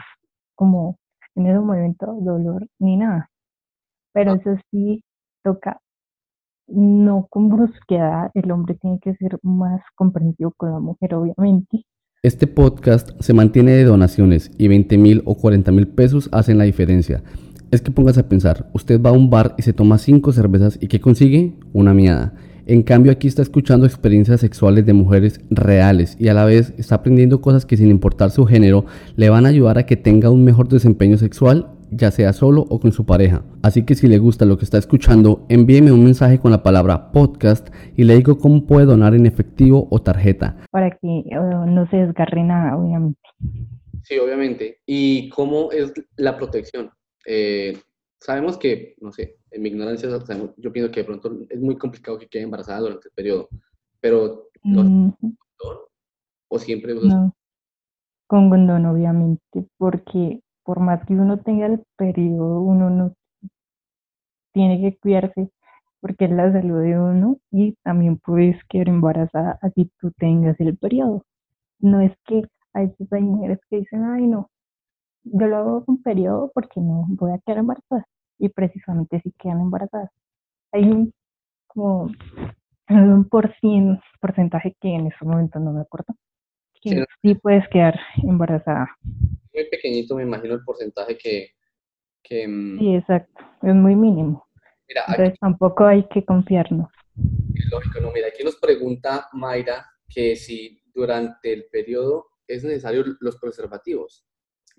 Speaker 3: como en ese momento dolor ni nada. Pero eso sí toca, no con brusquedad, el hombre tiene que ser más comprensivo con la mujer, obviamente,
Speaker 4: este podcast se mantiene de donaciones y 20 mil o 40 mil pesos hacen la diferencia. Es que pongas a pensar, usted va a un bar y se toma 5 cervezas y ¿qué consigue? Una miada. En cambio aquí está escuchando experiencias sexuales de mujeres reales y a la vez está aprendiendo cosas que sin importar su género le van a ayudar a que tenga un mejor desempeño sexual ya sea solo o con su pareja. Así que si le gusta lo que está escuchando, envíeme un mensaje con la palabra podcast y le digo cómo puede donar en efectivo o tarjeta.
Speaker 3: Para que no se desgarre nada, obviamente.
Speaker 2: Sí, obviamente. ¿Y cómo es la protección? Eh, sabemos que, no sé, en mi ignorancia, yo pienso que de pronto es muy complicado que quede embarazada durante el periodo, pero ¿O siempre
Speaker 3: No, con condón, obviamente, porque por más que uno tenga el periodo, uno no tiene que cuidarse porque es la salud de uno y también puedes quedar embarazada así tú tengas el periodo. No es que hay mujeres que dicen, ay no, yo lo hago con periodo porque no voy a quedar embarazada y precisamente si quedan embarazadas. Hay un como un por cien, porcentaje que en ese momento no me acuerdo, que sí, puedes quedar embarazada.
Speaker 2: Muy pequeñito me imagino el porcentaje que... que
Speaker 3: mm, sí, exacto, es muy mínimo. Entonces tampoco hay que confiarnos.
Speaker 2: Es lógico, no, mira, aquí nos pregunta Mayra que si durante el periodo es necesario los preservativos.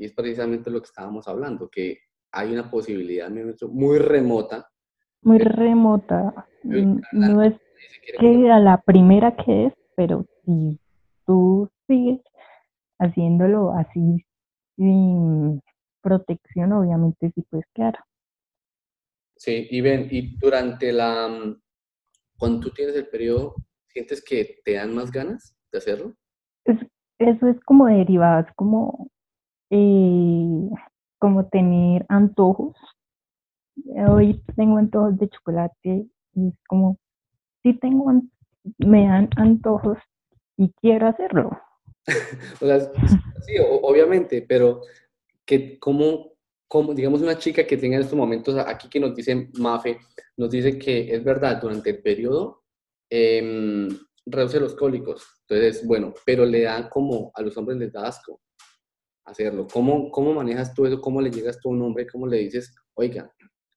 Speaker 2: Y es precisamente lo que estábamos hablando, que hay una posibilidad muy remota.
Speaker 3: Muy remota. No es que a la primera que es, pero si tú sigues haciéndolo así sin protección, obviamente sí puedes quedar.
Speaker 2: Sí, y ven, y durante la, mm, cuando tú tienes el periodo, ¿sientes que te dan más ganas de hacerlo?
Speaker 3: eso es como derivado, es como, eh, como tener antojos. Hoy tengo antojos de chocolate y es como, sí tengo, me dan antojos y quiero hacerlo.
Speaker 2: o sea, sí, obviamente, pero que cómo como, digamos, una chica que tenga en estos momentos, aquí que nos dice Mafe, nos dice que es verdad, durante el periodo eh, reduce los cólicos. Entonces, bueno, pero le da como, a los hombres les da asco hacerlo. ¿Cómo, cómo manejas tú eso? ¿Cómo le llegas tú a un hombre? ¿Cómo le dices, oiga,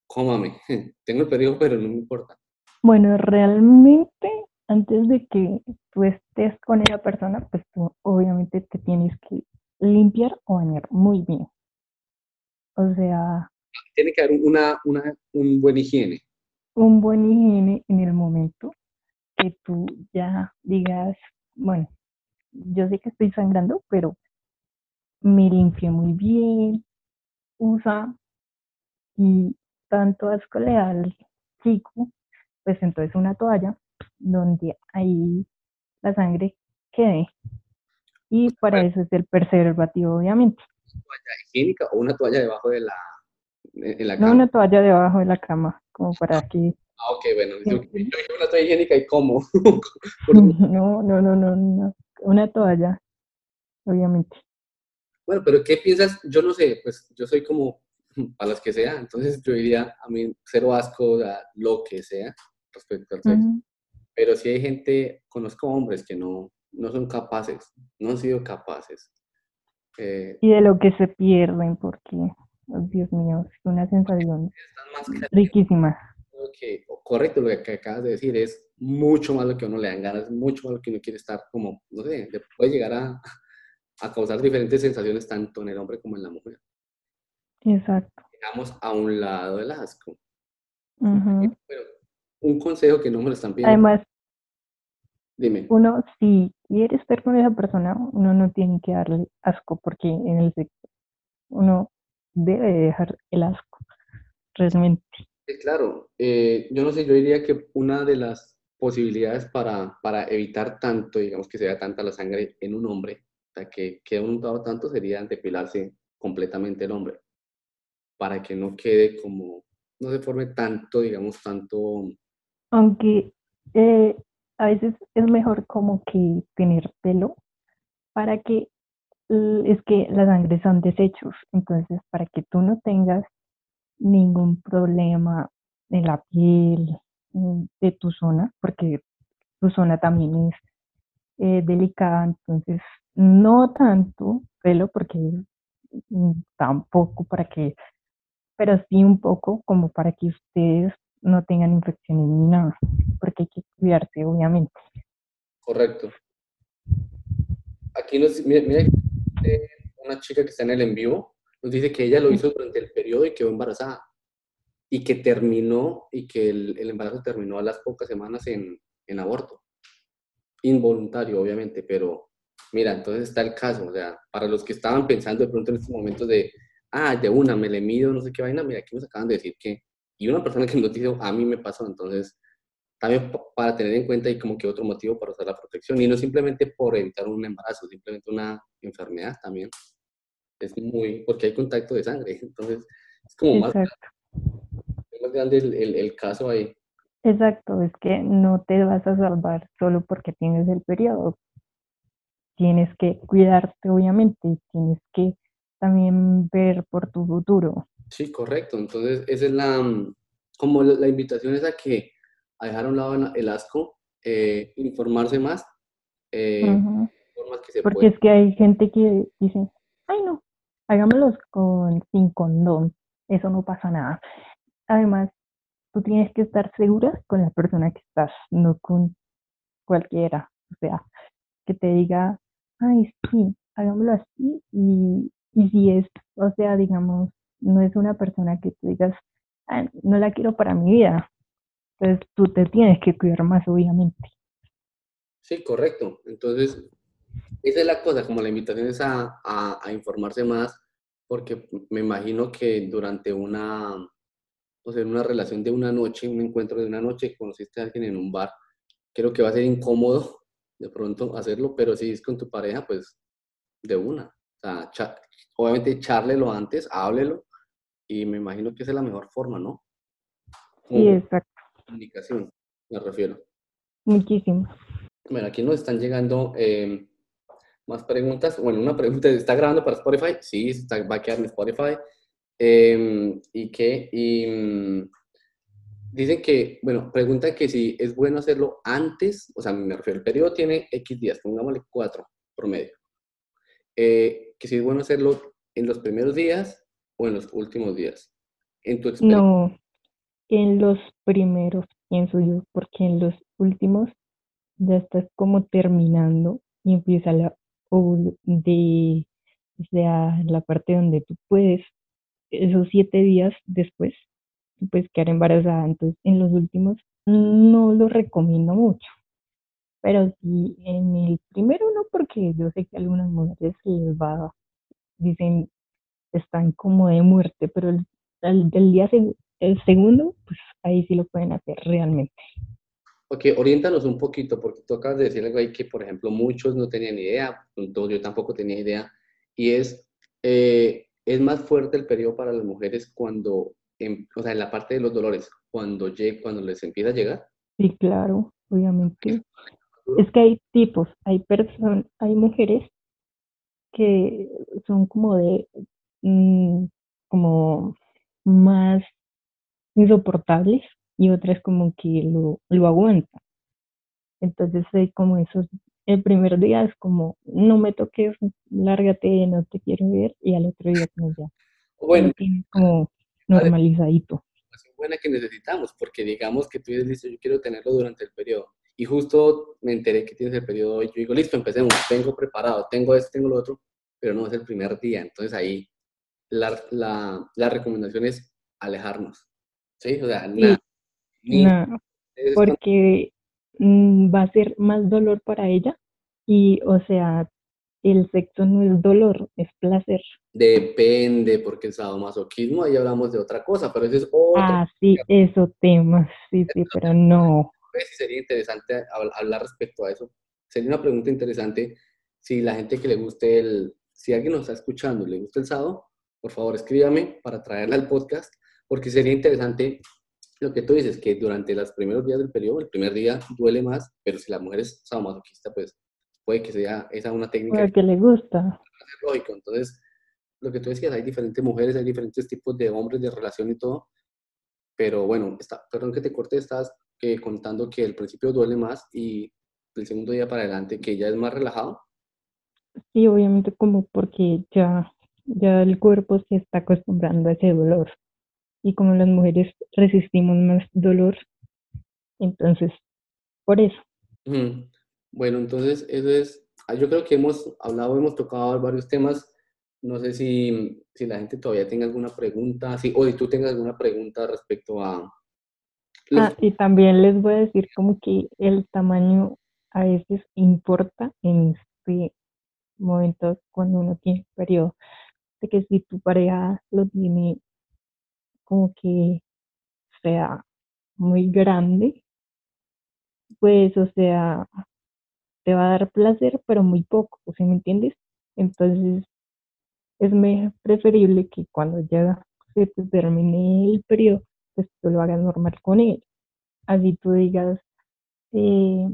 Speaker 2: cómame, tengo el periodo, pero no me importa?
Speaker 3: Bueno, realmente, antes de que tú estés con esa persona, pues tú obviamente te tienes que limpiar o bañar muy bien. O sea...
Speaker 2: Tiene que haber una, una, un buen higiene.
Speaker 3: Un buen higiene en el momento que tú ya digas, bueno, yo sé que estoy sangrando, pero me limpio muy bien, usa y tanto asco le da al chico, pues entonces una toalla donde ahí la sangre quede. Y para eso es el preservativo, obviamente
Speaker 2: toalla higiénica o una toalla debajo de la, de, la
Speaker 3: cama? No, una toalla debajo de la cama, como para que...
Speaker 2: Ah, ok, bueno, yo, yo una toalla higiénica y cómo.
Speaker 3: no, no, no, no, no, una toalla, obviamente.
Speaker 2: Bueno, pero ¿qué piensas? Yo no sé, pues yo soy como para las que sea, entonces yo diría a mí cero asco a lo que sea respecto al sexo. Pero si hay gente, conozco hombres que no, no son capaces, no han sido capaces
Speaker 3: eh, y de lo que se pierden, porque, oh, Dios mío, es una sensación riquísima.
Speaker 2: correcto, lo que acabas de decir es mucho más lo que uno le dan ganas, mucho más lo que uno quiere estar como, no sé, puede llegar a, a causar diferentes sensaciones tanto en el hombre como en la mujer.
Speaker 3: Exacto.
Speaker 2: Dejamos a un lado el asco. un consejo que no me lo están pidiendo.
Speaker 3: Además,
Speaker 2: Dime.
Speaker 3: Uno, si quiere estar con esa persona, uno no tiene que darle asco, porque en el sexo uno debe dejar el asco, realmente.
Speaker 2: claro, eh, yo no sé, yo diría que una de las posibilidades para, para evitar tanto, digamos que se vea tanta la sangre en un hombre, sea, que quede untado tanto, sería depilarse completamente el hombre, para que no quede como, no se forme tanto, digamos, tanto...
Speaker 3: Aunque eh, a veces es mejor como que tener pelo para que es que la sangre son desechos, entonces para que tú no tengas ningún problema en la piel mm, de tu zona, porque tu zona también es eh, delicada, entonces no tanto pelo, porque mm, tampoco para que, pero sí un poco como para que ustedes no tengan infecciones ni nada, porque hay que cuidarse, obviamente.
Speaker 2: Correcto. Aquí nos, mira, mira, una chica que está en el en vivo, nos dice que ella lo hizo durante el periodo y quedó embarazada. Y que terminó, y que el, el embarazo terminó a las pocas semanas en, en aborto. Involuntario, obviamente, pero mira, entonces está el caso, o sea, para los que estaban pensando de pronto en estos momentos de, ah, de una, me le mido, no sé qué vaina, mira, aquí nos acaban de decir que y una persona que nos dijo, a mí me pasó, entonces también para tener en cuenta y como que otro motivo para usar la protección y no simplemente por evitar un embarazo, simplemente una enfermedad también. Es muy, porque hay contacto de sangre, entonces es como más, más, grande el, el, caso ahí.
Speaker 3: Exacto, es que no te vas a salvar solo porque tienes el periodo. Tienes que cuidarte, obviamente, tienes que también ver por tu futuro.
Speaker 2: Sí, correcto. Entonces, esa es la, como la, invitación es a que a dejar a un lado el asco, eh, informarse más. Eh,
Speaker 3: porque es que hay gente que dice, ay no, hagámoslos con, sin condón, eso no pasa nada. Además, tú tienes que estar segura con la persona que estás, no con cualquiera. O sea, que te diga, ay, sí, hagámoslo así. Y, y si es, o sea, digamos, no es una persona que tú digas, no la quiero para mi vida. Entonces tú te tienes que cuidar más, obviamente.
Speaker 2: Sí, correcto. Entonces, esa es la cosa, como la invitación es a, a informarse más, porque me imagino que durante una o sea, una relación de una noche, un encuentro de una noche, conociste a alguien en un bar, creo que va a ser incómodo de pronto hacerlo, pero si es con tu pareja, pues de una. O sea, obviamente charlelo antes, háblelo, y me imagino que esa es la mejor forma, ¿no?
Speaker 3: sí, exacto.
Speaker 2: Comunicación, me refiero.
Speaker 3: Muchísimo.
Speaker 2: Bueno, aquí nos están llegando eh, más preguntas. Bueno, una pregunta, ¿está grabando para Spotify? Sí, está, va a quedar en Spotify. Em, y que y, mm, dicen que, bueno, preguntan que si es bueno hacerlo antes, o sea, me refiero, el periodo tiene X días, pongámosle 4 promedio. Eh, que si es bueno hacerlo en los primeros días o en los últimos días. En tu.
Speaker 3: No, en los primeros, pienso yo, porque en los últimos ya estás como terminando y empieza la de, o sea, la parte donde tú puedes esos siete días después, pues quedar embarazada. Entonces, en los últimos no lo recomiendo mucho. Pero sí, en el primero no, porque yo sé que algunas mujeres les va, dicen, están como de muerte, pero el, el, día el segundo, pues ahí sí lo pueden hacer realmente.
Speaker 2: Ok, oriéntanos un poquito, porque tú acabas de decir algo ahí que, por ejemplo, muchos no tenían idea, yo tampoco tenía idea, y es, eh, es más fuerte el periodo para las mujeres cuando, en, o sea, en la parte de los dolores, cuando, cuando les empieza a llegar.
Speaker 3: Sí, claro, obviamente. Es que hay tipos, hay personas, hay mujeres que son como de, mm, como más insoportables y otras como que lo, lo aguantan. Entonces hay como esos el primer día es como, no me toques, lárgate, no te quiero ver, y al otro día como ya. Bueno, como normalizadito.
Speaker 2: Es buena que necesitamos, porque digamos que tú dices, listo, yo quiero tenerlo durante el periodo. Y justo me enteré que tienes el periodo hoy. Yo digo, listo, empecemos, tengo preparado, tengo esto, tengo lo otro, pero no es el primer día. Entonces ahí la, la, la recomendación es alejarnos. ¿Sí? O sea, nada.
Speaker 3: No, porque Mm, va a ser más dolor para ella y, o sea, el sexo no es dolor, es placer.
Speaker 2: Depende, porque el sadomasoquismo, ahí hablamos de otra cosa, pero ese es otro.
Speaker 3: Ah, sí, eso tema, sí, sí, pero no.
Speaker 2: Sería interesante hablar respecto a eso. Sería una pregunta interesante si la gente que le guste el, si alguien nos está escuchando le gusta el sado, por favor escríbame para traerla al podcast, porque sería interesante lo que tú dices, que durante los primeros días del periodo, el primer día duele más, pero si la mujer es sadomasoquista, pues puede que sea esa una técnica.
Speaker 3: que le gusta.
Speaker 2: Lógico, entonces, lo que tú decías, hay diferentes mujeres, hay diferentes tipos de hombres de relación y todo, pero bueno, está, perdón que te corte, estás que contando que el principio duele más y el segundo día para adelante que ya es más relajado.
Speaker 3: Sí, obviamente como porque ya, ya el cuerpo se está acostumbrando a ese dolor y como las mujeres resistimos más dolor, entonces, por eso.
Speaker 2: Bueno, entonces, eso es, ah, yo creo que hemos hablado, hemos tocado varios temas. No sé si, si la gente todavía tenga alguna pregunta, si, o si tú tengas alguna pregunta respecto a...
Speaker 3: Ah, y también les voy a decir como que el tamaño a veces importa en este momento cuando uno tiene periodo. De que si tu pareja lo tiene como que sea muy grande, pues, o sea, te va a dar placer, pero muy poco, ¿sí me entiendes? Entonces, es preferible que cuando ya se te termine el periodo, pues tú lo hagas normal con él. Así tú digas, eh,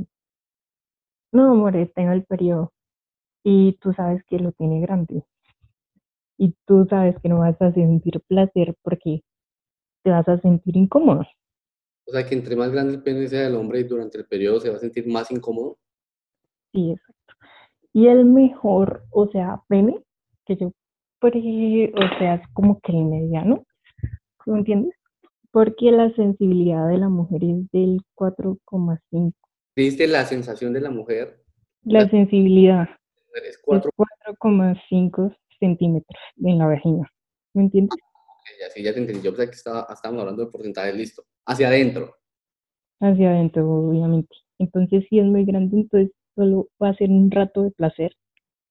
Speaker 3: no, amor, tengo el periodo y tú sabes que lo tiene grande y tú sabes que no vas a sentir placer porque te vas a sentir incómodo.
Speaker 2: O sea, que entre más grande el pene sea del hombre y durante el periodo se va a sentir más incómodo.
Speaker 3: Sí, exacto. Y el mejor, o sea, pene, que yo, o sea, es como que el mediano, ¿me entiendes? Porque la sensibilidad de la mujer es del 4,5.
Speaker 2: ¿Viste la sensación de la mujer?
Speaker 3: La, sensibilidad es 4,5 centímetros en la vagina. ¿Me entiendes?
Speaker 2: Ya, sí, ya te entendí. Yo pensé que estaba, estábamos hablando de porcentaje, listo. Hacia adentro.
Speaker 3: Hacia adentro, obviamente. Entonces, si es muy grande, entonces solo va a ser un rato de placer,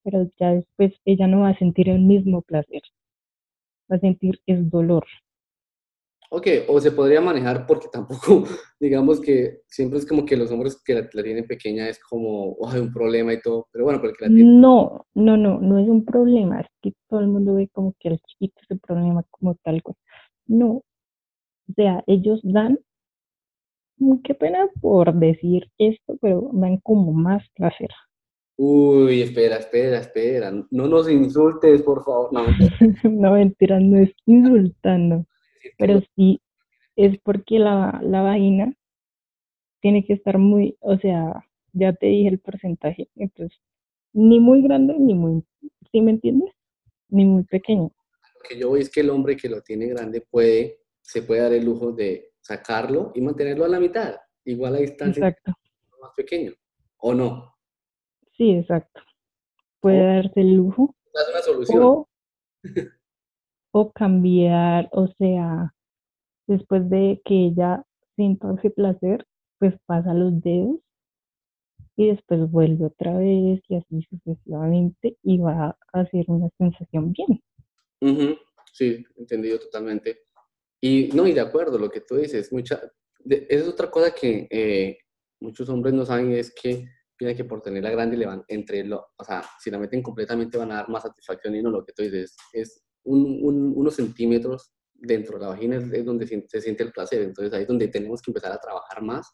Speaker 3: pero ya después ella no va a sentir el mismo placer. Va a sentir el dolor.
Speaker 2: Ok, o se podría manejar porque tampoco, digamos que siempre es como que los hombres que la, tienen pequeña es como, oh, hay un problema y todo, pero bueno, porque la tienen...
Speaker 3: No, no, no, no es un problema, es que todo el mundo ve como que el chiquito es el problema como tal cosa. No, o sea, ellos dan, qué pena por decir esto, pero dan como más placer.
Speaker 2: Uy, espera, espera, espera, no nos insultes, por favor, no.
Speaker 3: no, mentira, no es insultando pero sí es porque la, la vagina tiene que estar muy, o sea, ya te dije el porcentaje, entonces, ni muy grande ni muy, ¿sí me entiendes? Ni muy pequeño.
Speaker 2: Lo que yo veo es que el hombre que lo tiene grande puede, se puede dar el lujo de sacarlo y mantenerlo a la mitad, igual a distancia
Speaker 3: exacto.
Speaker 2: más pequeño, ¿o no?
Speaker 3: Sí, exacto. Puede darse el lujo.
Speaker 2: Es una solución.
Speaker 3: o cambiar, o sea, después de que ella sienta ese placer, pues pasa los dedos y después vuelve otra vez y así sucesivamente y va a hacer una sensación bien.
Speaker 2: Sí, entendido totalmente. Y no, y de acuerdo, lo que tú dices, mucha, esa es otra cosa que eh, muchos hombres no saben, es que piensan que por tenerla grande le van entre lo, o sea, si la meten completamente van a dar más satisfacción y no, lo que tú dices es unos centímetros dentro de la vagina es, donde se siente el placer. Entonces ahí es donde tenemos que empezar a trabajar más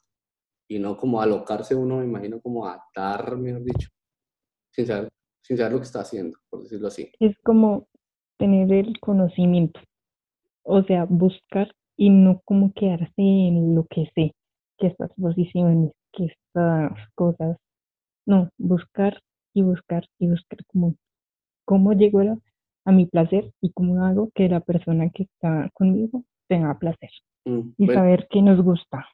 Speaker 2: y no como alocarse uno, me imagino, como a atar, mejor dicho, sin saber, sin saber lo que está haciendo, por decirlo así.
Speaker 3: Es como tener el conocimiento, o sea, buscar y no como quedarse en lo que sé, que estas posiciones, que estas cosas, no, buscar y buscar y buscar como cómo llegó a a mi placer y cómo hago que la persona que está conmigo tenga placer mm, y saber qué nos gusta.